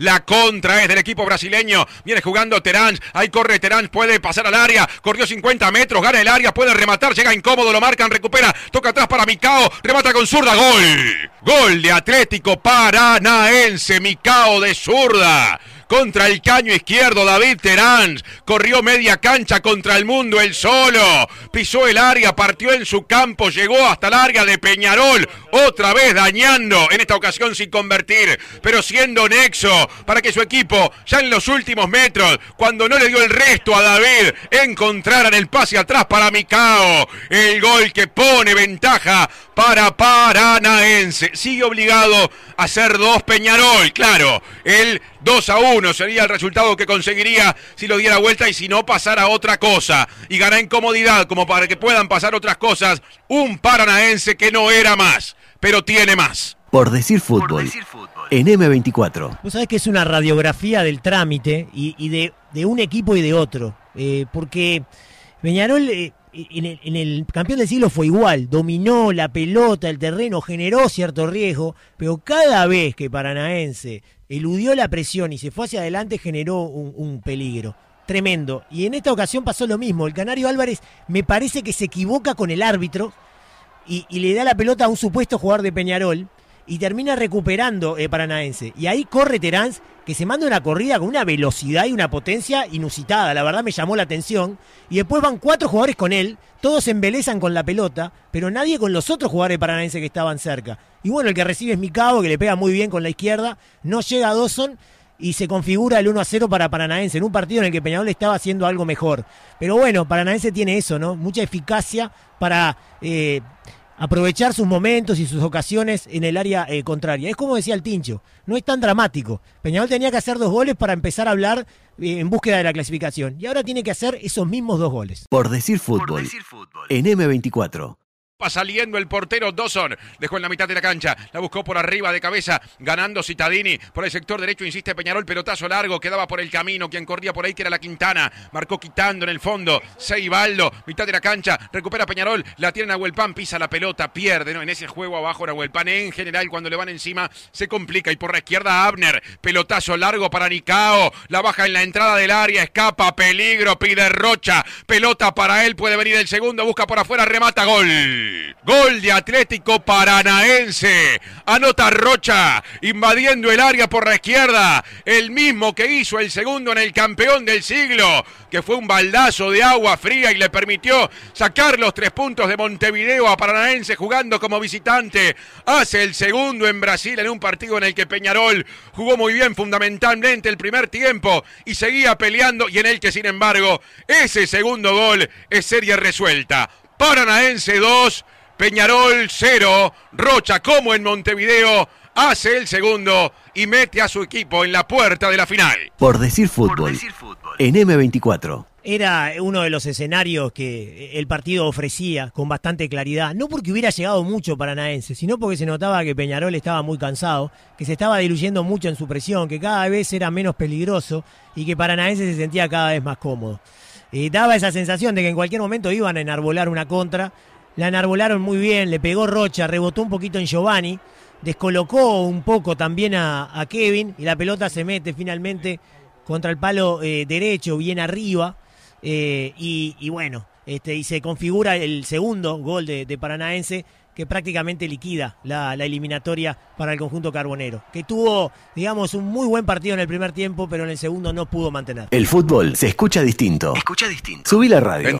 La contra es del equipo brasileño. Viene jugando Terán. Ahí corre Terán. Puede pasar al área. Corrió 50 metros. Gana el área. Puede rematar. Llega incómodo. Lo marcan. Recupera. Toca atrás para Micao. Remata con zurda. Gol. Gol de Atlético Paranaense. Micao de zurda contra el caño izquierdo. David Terán corrió media cancha contra el mundo el solo. Pisó el área, partió en su campo, llegó hasta el área de Peñarol. Otra vez dañando, en esta ocasión sin convertir, pero siendo nexo para que su equipo, ya en los últimos metros, cuando no le dio el resto a David, encontraran el pase atrás para Micao. El gol que pone ventaja para Paranaense. Sigue obligado a ser dos Peñarol, claro. El 2 a 1 sería el resultado que conseguiría si lo diera vuelta y si no pasara otra cosa. Y gana en comodidad como para que puedan pasar otras cosas. Un Paranaense que no era más, pero tiene más. Por decir fútbol. En M24. Vos sabés que es una radiografía del trámite y, de, de, un equipo y de otro. Eh, porque Peñarol eh, en el, campeón del siglo fue igual, dominó la pelota, el terreno, generó cierto riesgo, pero cada vez que Paranaense eludió la presión y se fue hacia adelante generó un, peligro tremendo. Y en esta ocasión pasó lo mismo, el Canario Álvarez me parece que se equivoca con el árbitro y, y le da la pelota a un supuesto jugador de Peñarol y termina recuperando eh, Paranaense. Y ahí corre Terán, que se manda una corrida con una velocidad y una potencia inusitada. La verdad me llamó la atención. Y después van cuatro jugadores con él, todos embelezan con la pelota, pero nadie con los otros jugadores Paranaense que estaban cerca. Y bueno, el que recibe es Mikao, que le pega muy bien con la izquierda. No llega a Dawson y se configura el 1 a 0 para Paranaense, en un partido en el que Peñarol estaba haciendo algo mejor. Pero bueno, Paranaense tiene eso, ¿no? Mucha eficacia para eh, aprovechar sus momentos y sus ocasiones en el área eh, contraria. Es como decía el Tincho, no es tan dramático. Peñarol tenía que hacer dos goles para empezar a hablar eh, en búsqueda de la clasificación y ahora tiene que hacer esos mismos dos goles. Por decir fútbol, Por decir fútbol. en M24. Saliendo el portero Dawson. Dejó en la mitad de la cancha. La buscó por arriba de cabeza. Ganando Citadini. Por el sector derecho insiste Peñarol. Pelotazo largo. Quedaba por el camino. Quien corría por ahí que era la Quintana. Marcó quitando en el fondo. Seibaldo. Mitad de la cancha. Recupera Peñarol. La tiene Nahuelpan. Pisa la pelota. Pierde. ¿no? En ese juego abajo Nahuelpan. En general cuando le van encima se complica. Y por la izquierda Abner. Pelotazo largo para Nicao. La baja en la entrada del área. Escapa. Peligro. Pide Rocha. Pelota para él. Puede venir el segundo. Busca por afuera. Remata. Gol. Gol de Atlético Paranaense. Anota Rocha, invadiendo el área por la izquierda. El mismo que hizo el segundo en el campeón del siglo, que fue un baldazo de agua fría y le permitió sacar los tres puntos de Montevideo a Paranaense jugando como visitante. Hace el segundo en Brasil en un partido en el que Peñarol jugó muy bien fundamentalmente el primer tiempo y seguía peleando y en el que sin embargo ese segundo gol es serie resuelta. Paranaense 2, Peñarol 0, Rocha como en Montevideo hace el segundo y mete a su equipo en la puerta de la final. Por decir fútbol, en M24. Era uno de los escenarios que el partido ofrecía con bastante claridad, no porque hubiera llegado mucho Paranaense, sino porque se notaba que Peñarol estaba muy cansado, que se estaba diluyendo mucho en su presión, que cada vez era menos peligroso y que Paranaense se sentía cada vez más cómodo. Y daba esa sensación de que en cualquier momento iban a enarbolar una contra. La enarbolaron muy bien, le pegó Rocha, rebotó un poquito en Giovanni, descolocó un poco también a, Kevin y la pelota se mete finalmente contra el palo eh, derecho, bien arriba. Eh, y, bueno, este, y se configura el segundo gol de, de Paranaense que prácticamente liquida la, eliminatoria para el conjunto carbonero, que tuvo, digamos, un muy buen partido en el primer tiempo, pero en el segundo no pudo mantener. El fútbol se escucha distinto. Escucha distinto. Subí la radio.